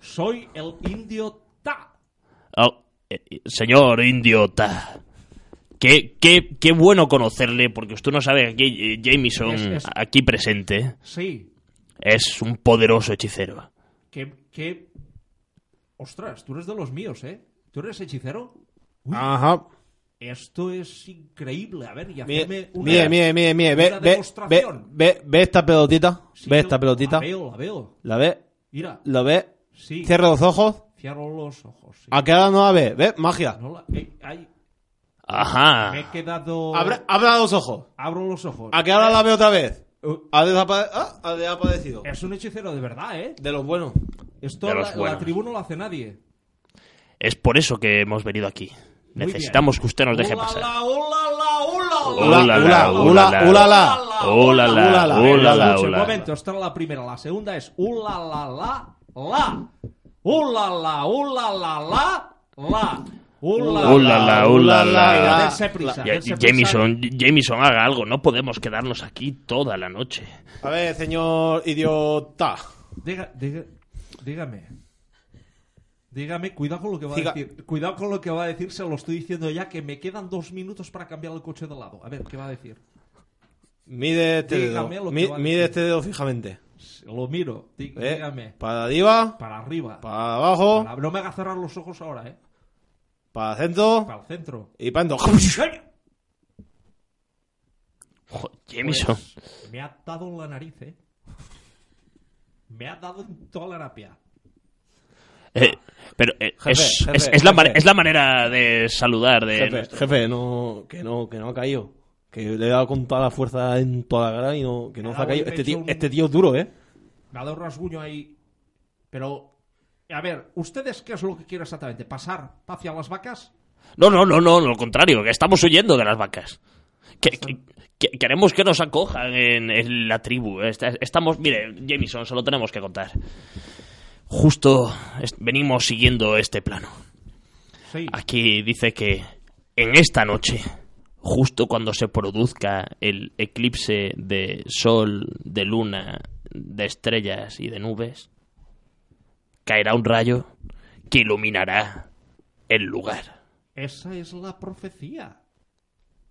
Soy el indio Ta. Oh, eh, señor idiota. Qué, qué, qué bueno conocerle, porque usted no sabe que aquí, eh, Jameson, Es- es- aquí presente, Sí. es un poderoso hechicero. Que, que... Ostras, tú eres de los míos, ¿eh? ¿Tú eres hechicero? Uy, Ajá. esto es increíble. A ver, y hacerme una... mire, mire, mire, mire, Ve, ve, ve, demostración. ve, ve esta pelotita. Sí, Ve esta pelotita. La veo, la veo. La ve, Mira, la ve. sí. Cierra los ojos. Cierro los ojos. sí. ¿A qué hora no la ve? ¿Ve? Magia. No la... eh, ay, me he Ajá. quedado... Abra, abra los ojos. Abro los ojos. ¿A qué hora la ve otra vez? Uh, Ha, desapare- ah, ha desaparecido. Es un hechicero de verdad, ¿eh? De los buenos. Esto De la, los la tribu no lo hace nadie. Es por eso que hemos venido aquí. Muy Necesitamos bien. que usted nos deje Ulala, pasar. ulala, ulala. Ulala, ulala, ulala, ulala. Ulala, ulala, ulala, Escuche, Un ulala. momento, esta es la primera. La segunda es ulala, la, la. Ulala, ulala, la, la. Ulala, Ulala, ulala. Prisa. Jameson, Jameson, haga algo. No podemos quedarnos aquí toda la noche. A ver, señor idiota. Diga- diga- dígame. Dígame, cuidado con lo que va Diga- a decir. Cuidado con lo que va a decir, se lo estoy diciendo ya, que me quedan dos minutos para cambiar el coche de lado. A ver, ¿qué va a decir? Mide este dedo. lo que Mi- va a mide decir. este dedo fijamente. Lo miro, dí- ¿Ve? dígame. Para arriba, Para arriba. para abajo, Para- No me haga cerrar los ojos ahora, ¿eh? para el centro Para el centro. y para dentro. Jo, Jameson. Pues, me ha dado en la nariz, ¿eh? Me ha dado en toda la napia. Eh, pero eh, Jefe, es, jefe, es- es la, es la manera de saludar de... Jefe, jefe, no, que no, que no ha caído. Que le he dado con toda la fuerza en toda la cara y no, que no se ha caído. Este tío, un- este tío es duro, ¿eh? Me ha dado un rasguño ahí. Pero, a ver, ¿ustedes qué es lo que quieren exactamente? ¿Pasar hacia las vacas? No, no, no, no, lo contrario, que estamos huyendo de las vacas. Que- que- que- queremos que nos acojan en, en la tribu. Esta- Estamos, mire, Jameson, se lo tenemos que contar. Justo venimos siguiendo este plano. Sí. Aquí dice que en esta noche, justo cuando se produzca el eclipse de sol, de luna, de estrellas y de nubes, caerá un rayo que iluminará el lugar. Esa es la profecía.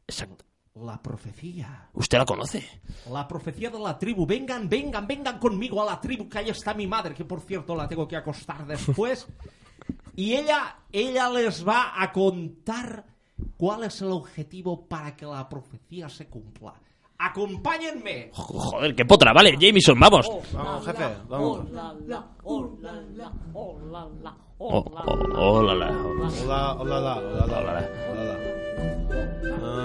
Exacto. La profecía. ¿Usted la conoce? La profecía de la tribu. Vengan, vengan, vengan conmigo a la tribu, que ahí está mi madre, que por cierto la tengo que acostar después. y ella, ella les va a contar cuál es el objetivo para que la profecía se cumpla. Acompáñenme. Jo- Joder, qué potra. Vale, Jameson, vamos. Vamos, jefe, vamos. Hola, la, hola, la, hola, la, Oh, hola, oh, hola, la- Hola, hola, hola, hola, hola, hola, la. hola.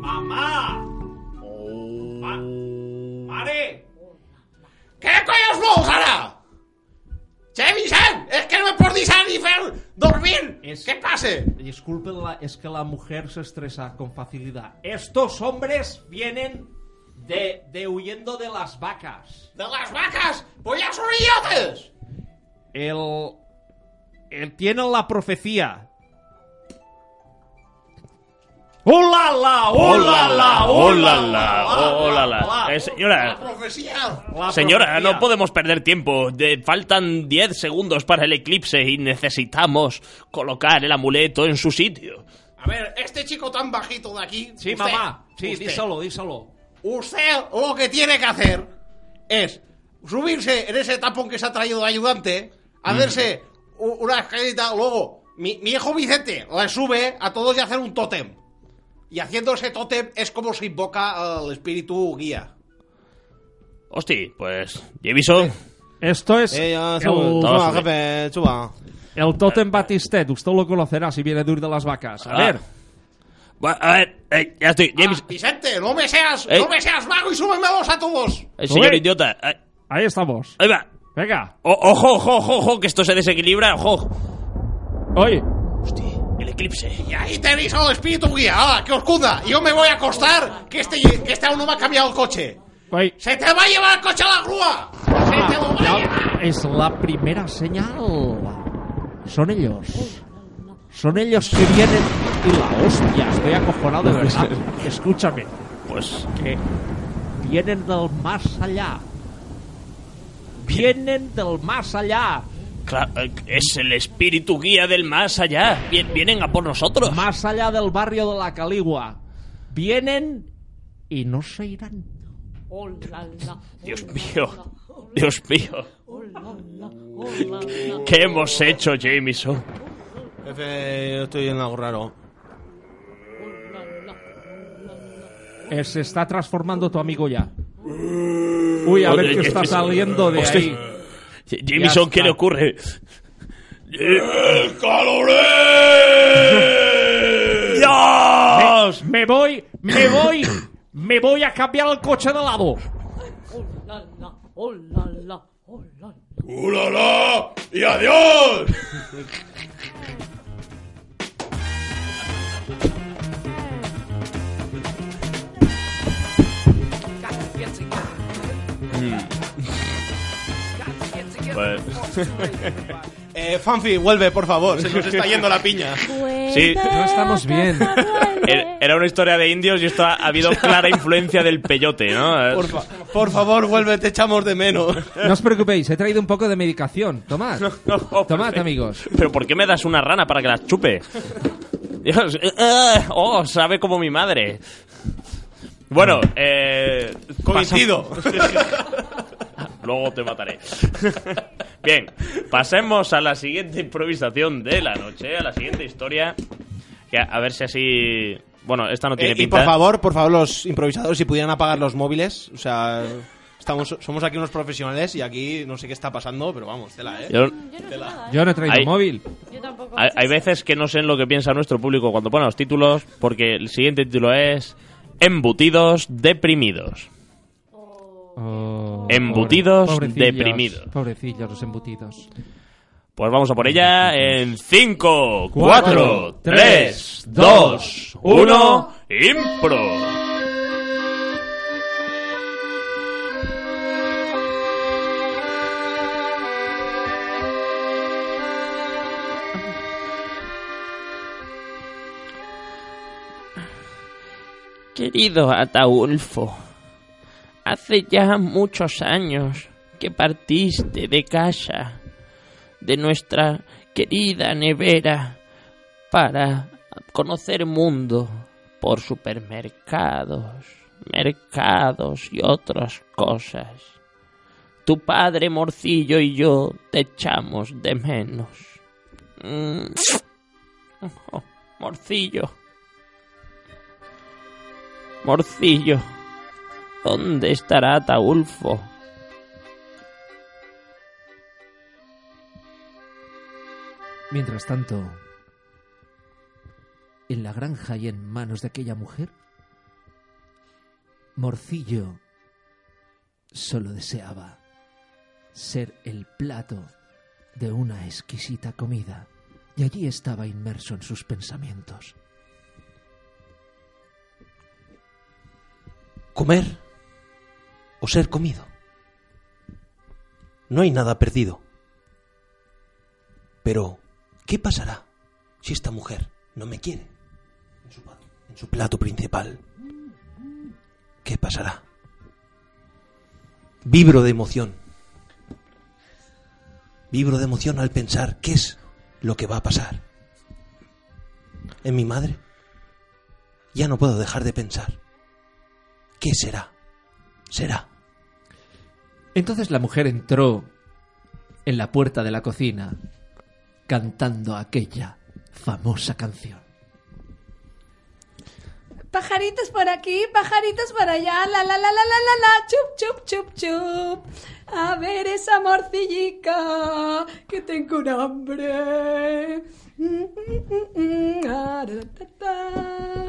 ¡Mamá! Ma- ¡Mare! Què collons vols, ara? Che, Vicent, és que no me ni fer dormir. És- Què passa? Disculpen, la- es que la mujer se estresa con facilidad. Estos hombres vienen de, de huyendo de las vacas. De les vaques? Pues ja són idiotes. El, el tienen la profecía. ¡Hola, la! Hola, la, hola, la, hola, la. Eh, señora. La señora, profecía. no podemos perder tiempo. De- faltan 10 segundos para el eclipse y necesitamos colocar el amuleto en su sitio. A ver, este chico tan bajito de aquí... Sí, usted- mamá. Sí, usted- díselo, díselo. Usted lo que tiene que hacer es subirse en ese tapón que se ha traído de ayudante, hacerse u- una escalerita, luego mi, mi hijo Vicente le sube a todos y hacer un tótem. Y haciendo ese tótem es como se invoca al espíritu guía. Hosti, pues, Jameson, Esto es Eh, ya, el, suba, jefe, suba. el Totem Batistet. Usted lo conocerá si viene de de las vacas. A Ah. ver. A ver, eh, ya estoy. Ah, Vicente, no me seas, Ey. no me seas mago y súbemelos a todos. eh, señor Sube. idiota. eh, Ahí estamos. ahí va. Venga. O- ojo, ojo, ojo, ojo, que esto se desequilibra, ojo. Oye. Hosti, el eclipse. Y ahí tenéis al espíritu guía. ¡Hala, que os cunda! Yo me voy a acostar, que este, que este aún no me ha cambiado el coche. ¡Se te va a llevar el coche a la grúa! ¡Se te lo va a llevar! Es la primera señal. Son ellos. Son ellos que vienen. Y la hostia, estoy acojonado de verdad. Escúchame. Pues, Que vienen del más allá. Vienen del más allá. Claro, eh, es el espíritu guía del más allá. Vien- Vienen a por nosotros. Más allá del barrio de la Caligua. Vienen y no se irán. Dios mío. Dios mío. ¿Qué hemos hecho, Jameson? Jefe, yo estoy en algo raro. Eh, se está transformando tu amigo ya. Uy, a ver qué está saliendo de Hostia. ahí. Jameson, ¿qué le ocurre? ¡El ¡Dios! Me voy, me voy, me voy a cambiar el coche de lado. Hola, la, hola, la, hola. ¡Ulala! ¡Y adiós! Pues, Eh, Fanfi, vuelve, por favor. Se nos está yendo la piña. sí, No estamos bien. er- era una historia de indios y esto ha, ha habido clara influencia del peyote, ¿no? Por, fa- por favor, vuelve, te echamos de menos. No os preocupéis, he traído un poco de medicación. Tomad. No, Tomad, perfecto. amigos. ¿Pero por qué me das una rana para que la chupe? Dios, eh, eh, oh, sabe como mi madre. Bueno, eh... Coincido. Luego te mataré. Bien, pasemos a la siguiente improvisación de la noche, a la siguiente historia. Que a, a ver si así... Bueno, esta no tiene Eh, y pinta. por favor, por favor, los improvisadores, si pudieran apagar los móviles. O sea, estamos, somos aquí unos profesionales y aquí no sé qué está pasando, pero vamos, tela, ¿eh? Yo- Yo no sé nada, ¿eh? Yo no he traído Ay. móvil. Yo tampoco. hay, hay veces que no sé en lo que piensa nuestro público cuando pone los títulos, porque el siguiente título es Embutidos deprimidos. Oh, Embutidos pobre- pobrecillos, deprimidos. Pobrecillos los embutidos. Pues vamos a por ella en 5, 4, Cuatro, 3, tres, 2, 1, impro. Querido Ataulfo, hace ya muchos años que partiste de casa, de nuestra querida nevera, para conocer mundo por supermercados, mercados y otras cosas. Tu padre Morcillo y yo te echamos de menos. Mm. Morcillo. Morcillo, ¿dónde estará Ataulfo? Mientras tanto, en la granja y en manos de aquella mujer, Morcillo solo deseaba ser el plato de una exquisita comida, y allí estaba inmerso en sus pensamientos. Comer o ser comido. No hay nada perdido. Pero, ¿qué pasará si esta mujer no me quiere en su, plato principal? ¿Qué pasará? Vibro de emoción. Vibro de emoción al pensar qué es lo que va a pasar. En mi madre ya no puedo dejar de pensar. ¿Qué será? Será. Entonces la mujer entró en la puerta de la cocina cantando aquella famosa canción. Pajaritos por aquí, pajaritos por allá, la la la la la la la, chup chup chup chup. A ver esa morcillica, que tengo un hambre.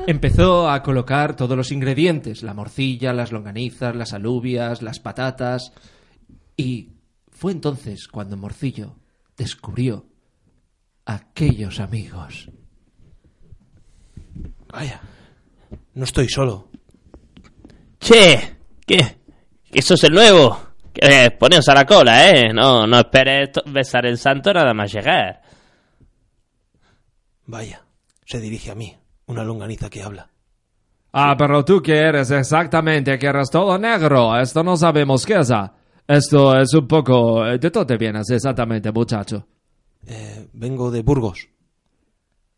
Empezó a colocar todos los ingredientes, la morcilla, las longanizas, las alubias, las patatas. Y fue entonces cuando Morcillo descubrió aquellos amigos. Vaya, no estoy solo. Che, ¿qué? ¿Que eso es el nuevo? Que poneos a la cola, ¿eh? No, no esperes besar el santo nada más llegar. Vaya, se dirige a mí, una longaniza que habla. Ah, pero tú qué eres exactamente, que eres todo negro. Esto no sabemos qué es. Esto es un poco... eh, ¿De dónde vienes exactamente, muchacho? Eh, vengo de Burgos,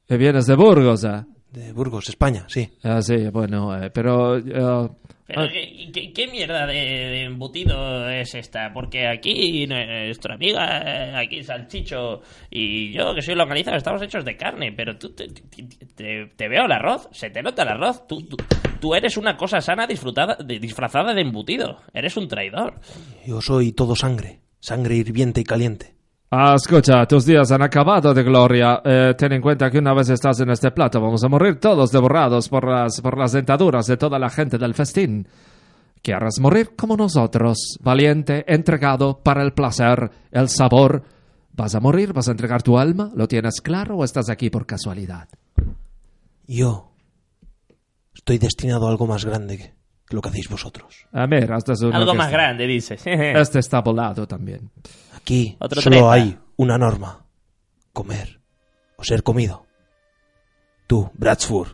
Que vienes de Burgos, ¿eh? de Burgos, España, sí. Ah, sí, bueno, eh, pero... eh, Pero, ¿qué, qué- qué mierda de, de embutido es esta? Porque aquí nuestra amiga, aquí Salchicho y yo, que soy longaniza, estamos hechos de carne, pero tú te, te- te- te veo el arroz, se te nota el arroz, tú, tú, tú eres una cosa sana disfrutada, de- disfrazada de embutido, eres un traidor. Yo soy todo sangre, sangre hirviente y caliente. Escucha, tus días han acabado de gloria. Eh, ten en cuenta que una vez estás en este plato vamos a morir todos devorados por las, por las dentaduras de toda la gente del festín. ¿Quieres morir como nosotros? Valiente, entregado para el placer, el sabor. ¿Vas a morir? ¿Vas a entregar tu alma? ¿Lo tienes claro o estás aquí por casualidad? Yo estoy destinado a algo más grande que lo que hacéis vosotros. A ver, este es uno Algo más está- grande, dices. Este está volado también. Aquí Otro solo treinta. hay una norma. Comer o ser comido. Tú, Bradsford,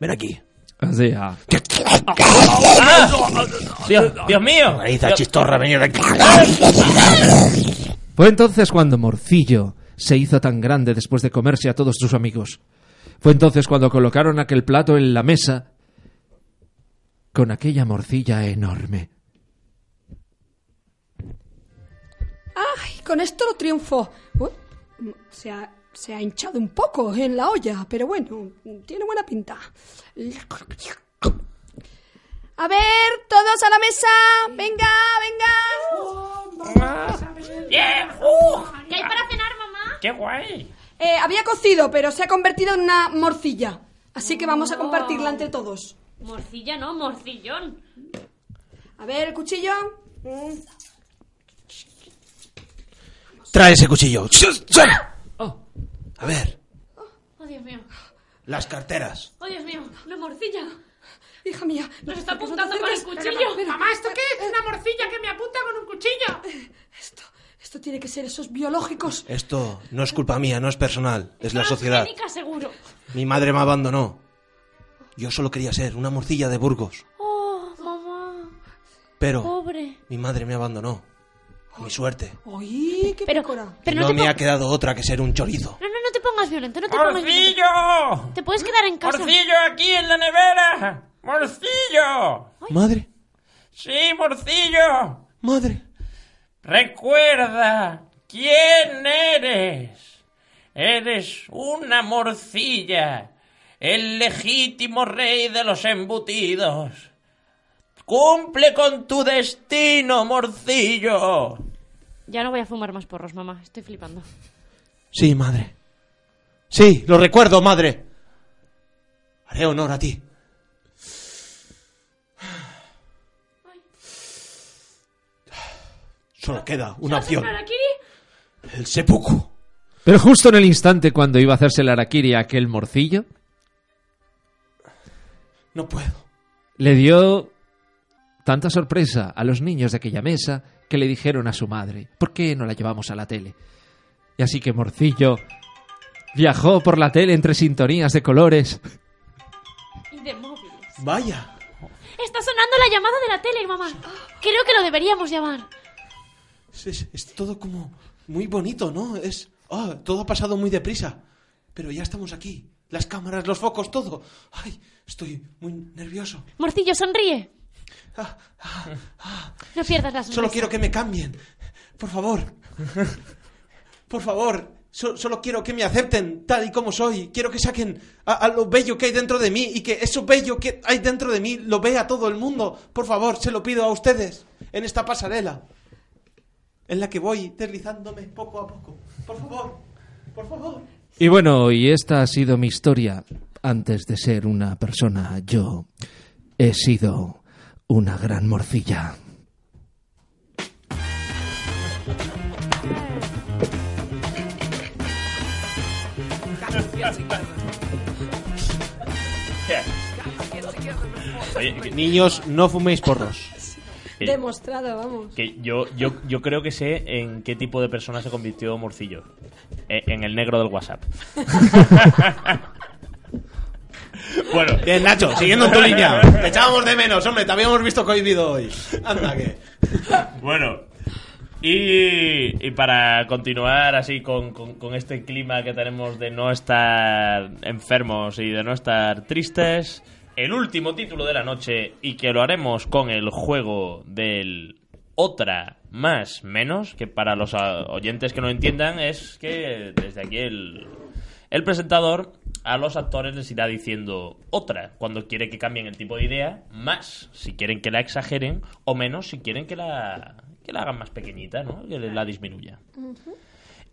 ven aquí. Así, ah. Dios, Dios mío. Dios- chistorra, venid aquí. Fue entonces cuando Morcillo se hizo tan grande después de comerse a todos sus amigos. Fue entonces cuando colocaron aquel plato en la mesa con aquella morcilla enorme. Ay, con esto lo triunfo. Uy, se, ha, se ha hinchado un poco en la olla, pero bueno, tiene buena pinta. A ver, todos a la mesa. Venga, venga. Bien, ¡uh! ¿Qué hay para cenar, mamá? ¡Qué guay! Eh, había cocido, pero se ha convertido en una morcilla. Así que vamos a compartirla entre todos. Morcilla no, morcillón. A ver, el cuchillo. Mm. Trae ese cuchillo. A ver, Oh, Dios mío. las carteras. Oh, Dios mío. Una morcilla. Hija mía, Nos está apuntando con el cuchillo. Mamá, ¿esto qué es? Una morcilla que me apunta con un cuchillo. Esto, esto tiene que ser esos biológicos. Esto no es culpa mía, no es personal, es la sociedad. Seguro. Mi madre me abandonó. Yo solo quería ser una morcilla de Burgos, Oh, mamá. pero Pobre. mi madre me abandonó. Mi suerte. ¡Ay, qué Pero, picora! pero no no, te me ha quedado otra que ser un chorizo. no, no, no te pongas violento, no te pongas violento. ¡Morcillo! Te puedes quedar en casa. ¡Morcillo aquí en la nevera! ¡Morcillo! Madre, ¡Sí, morcillo! madre. Recuerda quién eres. Eres una morcilla, el legítimo rey de los embutidos. Cumple con tu destino, morcillo. Ya no voy a fumar más porros, mamá. Estoy flipando. Sí, madre. Sí, lo recuerdo, madre. Haré honor a ti. Solo queda una opción. El seppuku. Pero justo en el instante cuando iba a hacerse el harakiri a aquel morcillo, No puedo. le dio tanta sorpresa a los niños de aquella mesa que le dijeron a su madre, ¿por qué no la llevamos a la tele? Y así que Morcillo viajó por la tele entre sintonías de colores. Y de móviles. Vaya. Está sonando la llamada de la tele, mamá. Creo que lo deberíamos llamar. Es, es- es todo como muy bonito, ¿no? Es. ah, todo ha pasado muy deprisa. Pero ya estamos aquí. Las cámaras, los focos, todo. Ay, estoy muy nervioso. Morcillo, sonríe. Ah, ah, No pierdas la sonrisa. Solo quiero que me cambien. Por favor. Por favor. So- solo quiero que me acepten tal y como soy. Quiero que saquen a, a lo bello que hay dentro de mí y que eso bello que hay dentro de mí lo vea todo el mundo. Por favor, se lo pido a ustedes en esta pasarela en la que voy deslizándome poco a poco. Por favor, por favor. Y bueno, y esta ha sido mi historia. Antes de ser una persona, yo he sido una gran morcilla. Niños, no fuméis porros. Que- Demostrado, vamos. que yo, yo, yo creo que sé en qué tipo de persona se convirtió Morcillo. Eh, En el negro del WhatsApp. bueno, Bien, Nacho, siguiendo en tu línea. Te echábamos de menos, hombre, te habíamos visto cohibido hoy. Anda que. Bueno, y, y para continuar así con, con- con este clima que tenemos de no estar enfermos y de no estar tristes, el último título de la noche y que lo haremos con el juego del otra más menos, que para los ah, oyentes que no entiendan es que desde aquí el, el presentador a los actores les irá diciendo otra cuando quiere que cambien el tipo de idea, más si quieren que la exageren, o menos si quieren que la, que la hagan más pequeñita, ¿no? que la disminuya.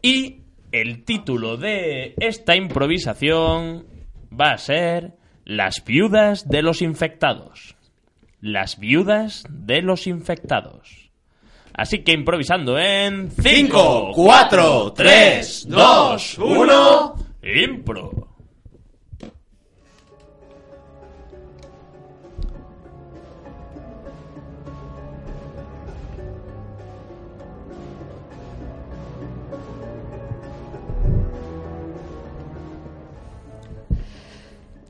Y el título de esta improvisación va a ser Las viudas de los infectados. Las viudas de los infectados. Así que improvisando en 5, 4, 3, 2, 1. Impro.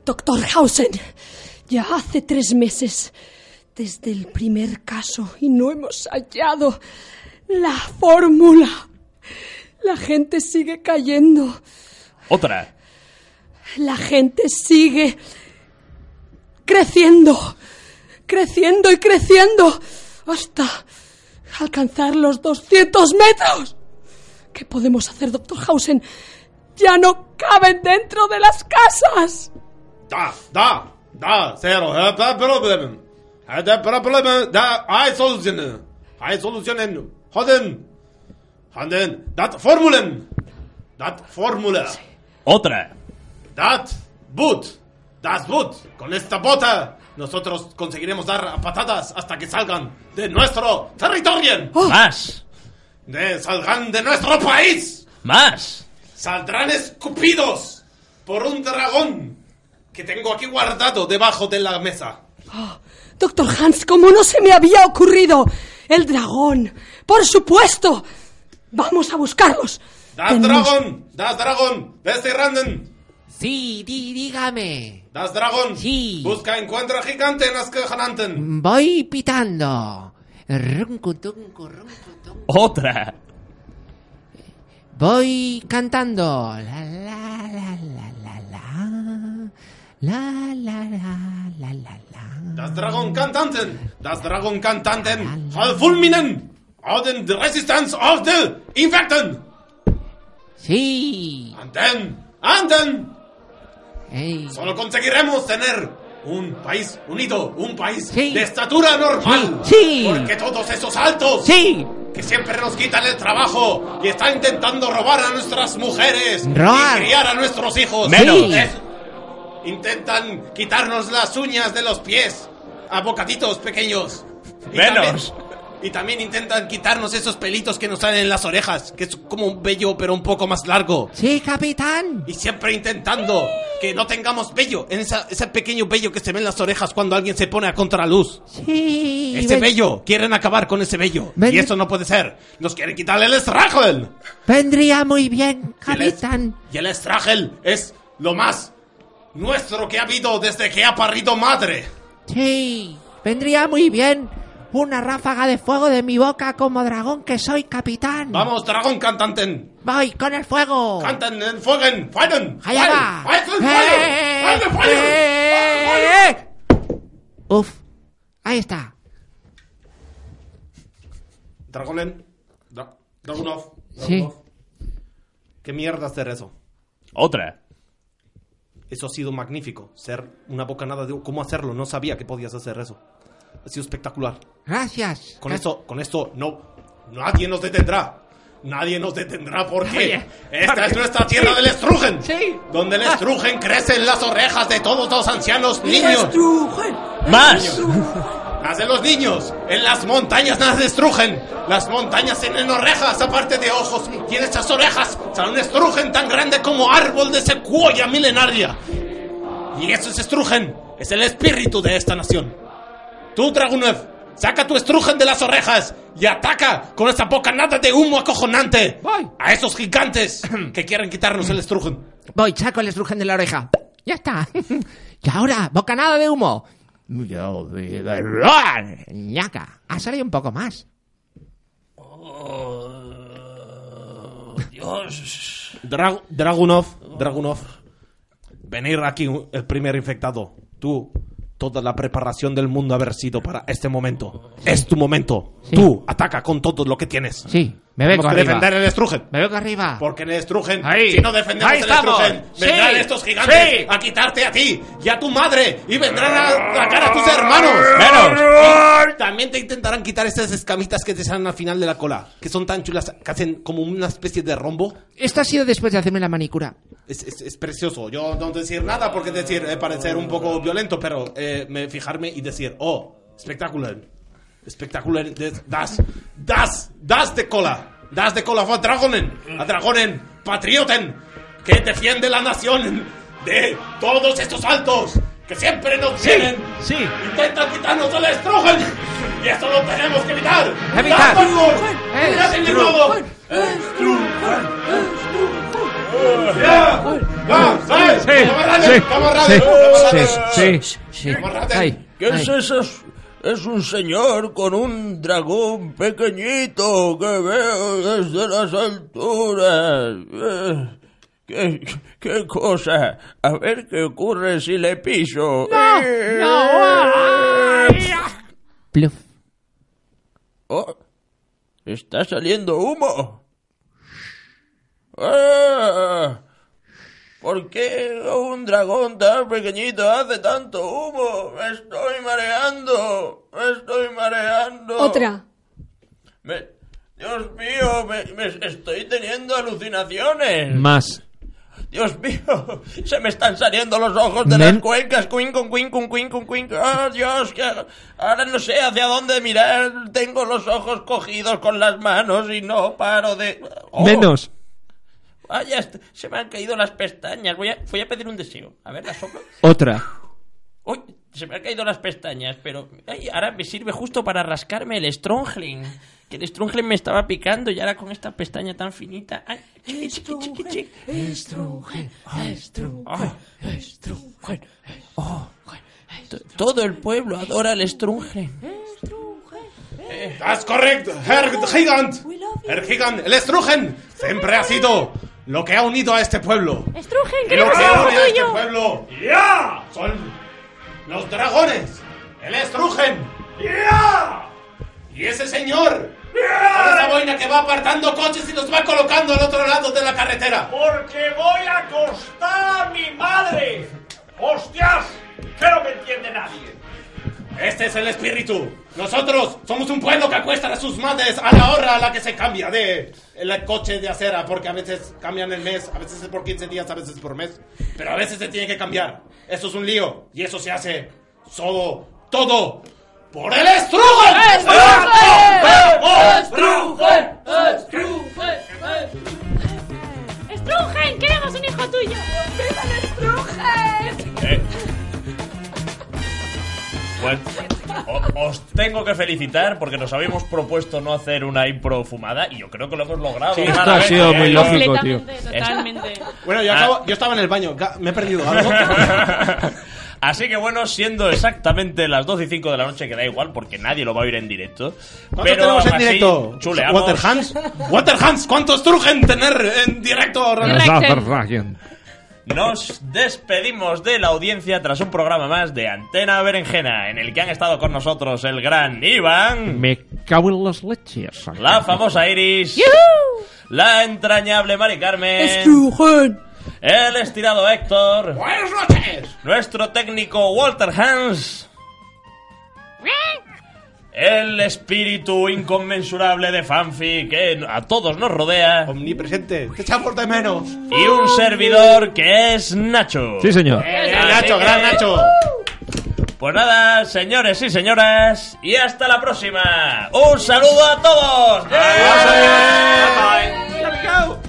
Doctor Hausen, ya hace tres meses desde el primer caso y no hemos hallado la fórmula. La gente sigue cayendo. Otra. La gente sigue creciendo, creciendo y creciendo hasta alcanzar los 200 metros. ¿Qué podemos hacer, doctor Hausen? Ya no caben dentro de las casas. Da, da, da, cero, eh, da problem. Eh, Da problem, da, hay solutionen. Hay solutionen. Hoden. Hoden, dat formulen. Dat formula. Otra. Dat boot. Das boot. Con esta bota, nosotros conseguiremos dar a patadas hasta que salgan de nuestro territorio. Más. de- salgan de nuestro país. ¡Más! Saldrán escupidos por un dragón que tengo aquí guardado debajo de la mesa. Doctor Hans, ¿cómo no se me había ocurrido? El dragón. Por supuesto. Vamos a buscarlos. Das Tenemos- Dragon, das Dragon, desde Randen. Sí, di- dígame. Das Dragon, Sí. busca encuentra gigante en las Kehananten. Voy pitando. Runcu, tuncu, runcu, tuncu. ¡Otra! Voy cantando. La la la la la la. La la la la. Das Dragon Kantanten, das Dragon Kantanten, Fulminen, Auden the Resistance of the Infecten. Sí. Anten, Anten. Ey. Solo conseguiremos tener un país unido, un país Sí. de estatura normal. Sí, sí. Porque todos esos altos Sí. que siempre nos quitan el trabajo y están intentando robar a nuestras mujeres Robar. y criar a nuestros hijos. Menos. Sí. Es- intentan quitarnos las uñas de los pies a bocaditos pequeños. Y Menos. también- y también intentan quitarnos esos pelitos que nos salen en las orejas, que es como un vello pero un poco más largo. Sí, capitán. Y siempre intentando que no tengamos vello, en esa- ese pequeño vello que se ve en las orejas cuando alguien se pone a contraluz. Sí. Ese ven- vello, quieren acabar con ese vello. Ven- Y eso no puede ser. Nos quieren quitarle el estragel. Vendría muy bien, Y el, es- capitán. y el estragel es lo más nuestro que ha habido desde que ha parido madre. Sí. Vendría muy bien una ráfaga de fuego de mi boca como dragón que soy, capitán. Vamos, dragón cantanten. Voy con el fuego. Canten, en fueguen, feiren. Allá. Uf. Ahí está. Dragonen. Dra- Dragunov. Sí. Dragunov. ¿Qué mierda hacer eso? ¡Otra! Eso ha sido magnífico. Ser una bocanada de... ¿Cómo hacerlo? No sabía que podías hacer eso. Ha sido espectacular. Gracias. Con esto, con esto, no... Nadie nos detendrá. Nadie nos detendrá porque Oye, esta porque- es nuestra tierra del estrujen. Sí. Donde el estrujen crece en las orejas de todos los ancianos niños. Estrujen. ¡Más! Nace los niños. En las montañas nace estrujen. Las montañas tienen orejas aparte de ojos. Y en estas orejas sale un estrujen tan grande como árbol de secuoya milenaria. Y eso es estrujen. Es el espíritu de esta nación. Tú, Dragunev, saca tu estrujen de las orejas y ataca con esa bocanada de humo acojonante Voy. a esos gigantes que quieren quitarnos el estrujen. Voy, saco el estrujen de la oreja. Ya está. Y ahora, bocanada de humo. Ñaca. Ha salido un poco más. Dios. Dra- Dragunov, Dragunov, venir aquí el primer infectado. Tú, toda la preparación del mundo haber sido para este momento. Es tu momento. Sí. Tú, ataca con todo lo que tienes. Sí, me vengo Tenemos que arriba. defender el estrujen. Me vengo arriba. Porque en el estrujen, Ahí. si no defendemos Ahí el estamos. estrujen, Sí. vendrán estos gigantes Sí. a quitarte a ti y a tu madre y vendrán a atacar a tus hermanos. ¡Menos! Y también te intentarán quitar esas escamitas que te salen al final de la cola, que son tan chulas, que hacen como una especie de rombo. Esto ha sido después de hacerme la manicura. Es, es- es precioso. Yo no decir nada porque decir eh, parecer un poco violento, pero eh, me fijarme y decir, oh, espectacular. Espectacular. des- Das, das, das de cola. Das de cola a Dragonen. A Dragonen, patrioten, que defiende la nación de todos estos altos que siempre nos vienen. sí. Intentan quitarnos el estrógeno. Y eso lo tenemos que evitar. Evitar. ¡Sí! Sí, sí, sí. Camarades. Ay, ¿Qué es ay. eso? Es un señor con un dragón pequeñito que veo desde las alturas. Eh, ¿Qué, qué cosa? A ver qué ocurre si le piso. Eh, Pluf. Oh, está saliendo humo. Ah, ¿Por qué un dragón tan pequeñito hace tanto humo? Me estoy mareando. Me estoy mareando. Otra. Me- Dios mío, me, me estoy teniendo alucinaciones. Más. Dios mío, se me están saliendo los ojos de Men- las cuencas. Cuin, con, cuin, con, cuin, con, cuin. ¡Oh, Dios! Que ahora no sé hacia dónde mirar. Tengo los ojos cogidos con las manos y no paro de... ¡Oh! Menos. Vaya, se me han caído las pestañas. Voy a, voy a pedir un deseo. A ver, la soplo. Otra. Uy, se me han caído las pestañas, pero ay, ahora me sirve justo para rascarme el strongling. Que el strongling me estaba picando y ahora con esta pestaña tan finita. Ay, chiqui, chiqui, chiqui, chiqui. Oh. To- Todo el pueblo adora el strongling. Das correct, Herr Gigant. Herr Gigant, el Strugen siempre ha sido lo que ha unido a este pueblo. Strugen, Y lo que une lo a este pueblo ¡Ya! son los dragones, el Strugen. ¡Ya! Y ese señor, con esa boina que va apartando coches y los va colocando al otro lado de la carretera. Porque voy a acostar a mi madre. ¡Hostias! Que no me entiende nadie. Este es el espíritu. Nosotros somos un pueblo que acuesta a sus madres a la hora a la que se cambia de el coche de acera, porque a veces cambian el mes, a veces es por 15 días, a veces es por mes, pero a veces se tiene que cambiar. Esto es un lío y eso se hace solo, todo por el Strugen. Strugen, queremos un hijo tuyo. ¡Viva el Strugen! Eh. Pues o- os tengo que felicitar porque nos habíamos propuesto no hacer una impro fumada y yo creo que lo hemos logrado. Sí, esto ha sido muy lógico, tío. Totalmente. Bueno, yo, Ah. acabo- yo estaba en el baño, me he perdido algo. Así que bueno, siendo exactamente las 12 y 5 de la noche, que da igual porque nadie lo va a oír en directo. ¿Cuántos Pero tenemos en así, directo? chuleamos. Waterhans. Waterhans, ¿cuántos Strugen tener en directo? Nos despedimos de la audiencia tras un programa más de Antena Berenjena, en el que han estado con nosotros el gran Iván, Me cago en las leches. la famosa Iris, la entrañable Mari Carmen, el estirado Héctor, Buenas noches. nuestro técnico Walter Hans, el espíritu inconmensurable de Fanfi que a todos nos rodea Omnipresente, te echamos de menos. y un servidor que es Nacho. Sí, señor. Eh, Nacho, que- gran Nacho. Pues nada, señores y señoras, y hasta la próxima. Un saludo a todos. ¿No te